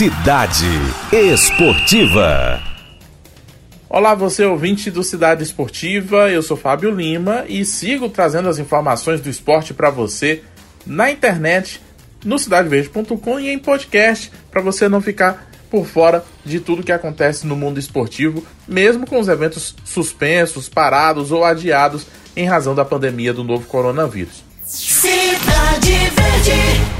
Cidade Esportiva. Olá, você ouvinte do Cidade Esportiva, eu sou Fábio Lima e sigo trazendo as informações do esporte para você na internet, no cidadeverde.com e em podcast, para você não ficar por fora de tudo que acontece no mundo esportivo, mesmo com os eventos suspensos, parados ou adiados em razão da pandemia do novo coronavírus. Cidade Verde.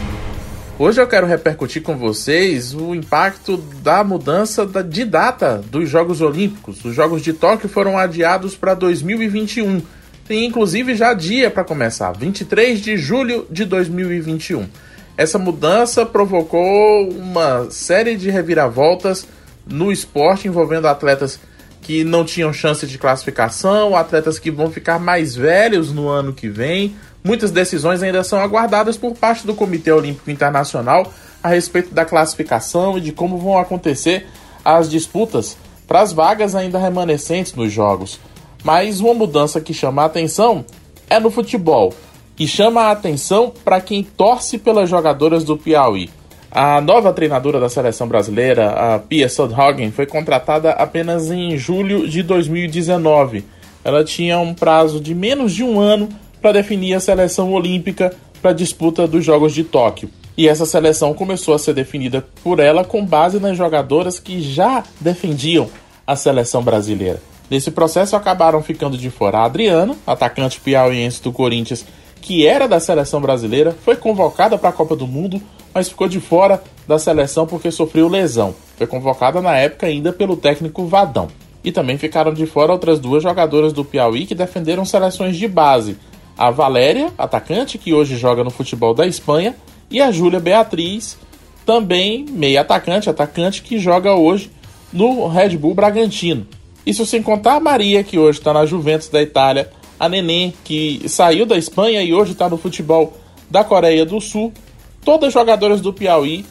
Hoje eu quero repercutir com vocês o impacto da mudança de data dos Jogos Olímpicos. Os Jogos de Tóquio foram adiados para 2021. Tem inclusive já dia para começar, 23 de julho de 2021. Essa mudança provocou uma série de reviravoltas no esporte envolvendo atletas que não tinham chance de classificação, atletas que vão ficar mais velhos no ano que vem, Muitas decisões ainda são aguardadas por parte do Comitê Olímpico Internacional a respeito da classificação e de como vão acontecer as disputas para as vagas ainda remanescentes nos jogos. Mas uma mudança que chama a atenção é no futebol, e chama a atenção para quem torce pelas jogadoras do Piauí. A nova treinadora da seleção brasileira, a Pia Sodhagen, foi contratada apenas em julho de 2019. Ela tinha um prazo de menos de um ano para definir a seleção olímpica para a disputa dos Jogos de Tóquio. E essa seleção começou a ser definida por ela com base nas jogadoras que já defendiam a seleção brasileira. Nesse processo acabaram ficando de fora a Adriana, atacante piauiense do Corinthians, que era da seleção brasileira, foi convocada para a Copa do Mundo, mas ficou de fora da seleção porque sofreu lesão. Foi convocada na época ainda pelo técnico Vadão. E também ficaram de fora outras duas jogadoras do Piauí que defenderam seleções de base, a Valéria, atacante que hoje joga no futebol da Espanha, e a Júlia Beatriz, também meia atacante, atacante que joga hoje no Red Bull Bragantino. Isso sem contar a Maria, que hoje está na Juventus da Itália, a Neném, que saiu da Espanha e hoje está no futebol da Coreia do Sul, todas jogadoras do Piauí,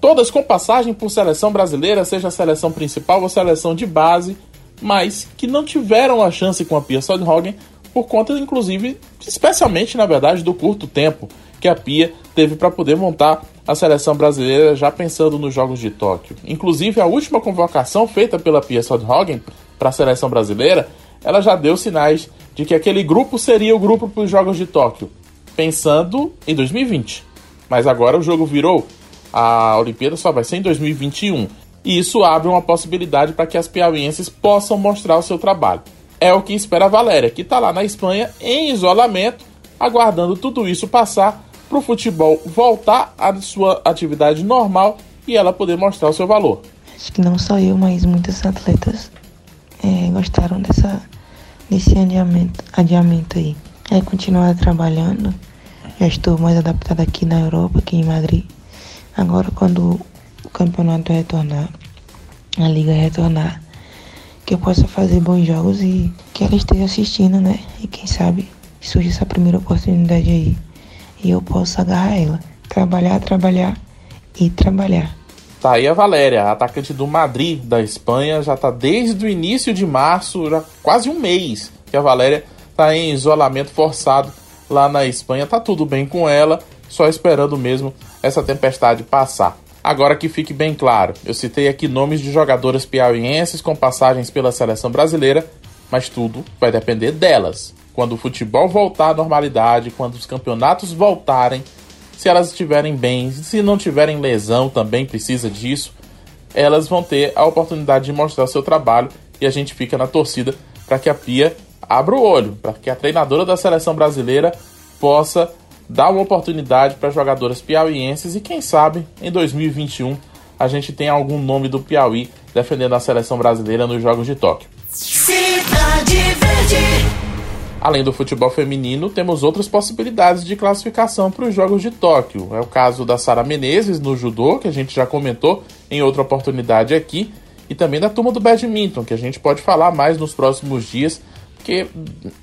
todas com passagem por seleção brasileira, seja a seleção principal ou seleção de base, mas que não tiveram a chance com a Pia Sodhagen por conta, inclusive, especialmente na verdade, do curto tempo que a Pia teve para poder montar a seleção brasileira já pensando nos Jogos de Tóquio. Inclusive, a última convocação feita pela Pia Sodhagen para a seleção brasileira, ela já deu sinais de que aquele grupo seria o grupo para os Jogos de Tóquio, pensando em 2020. Mas agora o jogo virou, a Olimpíada só vai ser em 2021. E isso abre uma possibilidade para que as piauienses possam mostrar o seu trabalho. É o que espera a Valéria, que está lá na Espanha em isolamento, aguardando tudo isso passar para o futebol voltar à sua atividade normal e ela poder mostrar o seu valor. Acho que não só eu, mas muitos atletas é, gostaram dessa, desse adiamento, adiamento aí. É continuar trabalhando. Já estou mais adaptada aqui na Europa, aqui em Madrid. Agora, quando o campeonato retornar, a liga retornar, que eu possa fazer bons jogos e que ela esteja assistindo, né? E quem sabe surge essa primeira oportunidade aí e eu possa agarrar ela. Trabalhar, trabalhar e trabalhar. Tá aí a Valéria, atacante do Madrid da Espanha, já tá desde o início de março, já quase um mês que a Valéria tá em isolamento forçado lá na Espanha. Tá tudo bem com ela, só esperando mesmo essa tempestade passar. Agora que fique bem claro, eu citei aqui nomes de jogadoras piauienses com passagens pela seleção brasileira, mas tudo vai depender delas. Quando o futebol voltar à normalidade, quando os campeonatos voltarem, se elas estiverem bem, se não tiverem lesão também precisa disso, elas vão ter a oportunidade de mostrar seu trabalho e a gente fica na torcida para que a Pia abra o olho, para que a treinadora da seleção brasileira possa dá uma oportunidade para jogadoras piauienses e quem sabe em 2021 a gente tem algum nome do Piauí defendendo a seleção brasileira nos Jogos de Tóquio. Além do futebol feminino, temos outras possibilidades de classificação para os Jogos de Tóquio. É o caso da Sara Menezes no judô, que a gente já comentou em outra oportunidade aqui, e também da turma do badminton, que a gente pode falar mais nos próximos dias, porque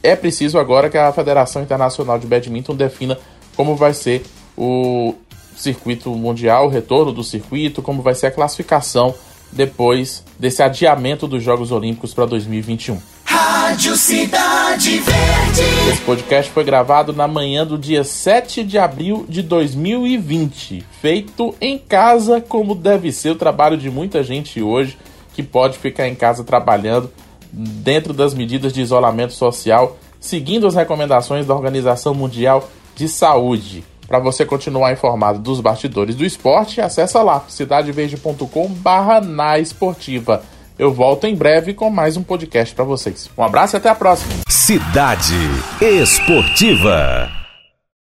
é preciso agora que a Federação Internacional de Badminton defina como vai ser o circuito mundial, o retorno do circuito, como vai ser a classificação depois desse adiamento dos Jogos Olímpicos para 2021. Rádio Cidade Verde. Esse podcast foi gravado na manhã do dia 7 de abril de 2020. Feito em casa, como deve ser o trabalho de muita gente hoje que pode ficar em casa trabalhando dentro das medidas de isolamento social, seguindo as recomendações da Organização Mundial de Saúde. Para você continuar informado dos bastidores do esporte, acessa lá cidadeverde.com/barra na esportiva. Eu volto em breve com mais um podcast para vocês. Um abraço e até a próxima. Cidade Esportiva.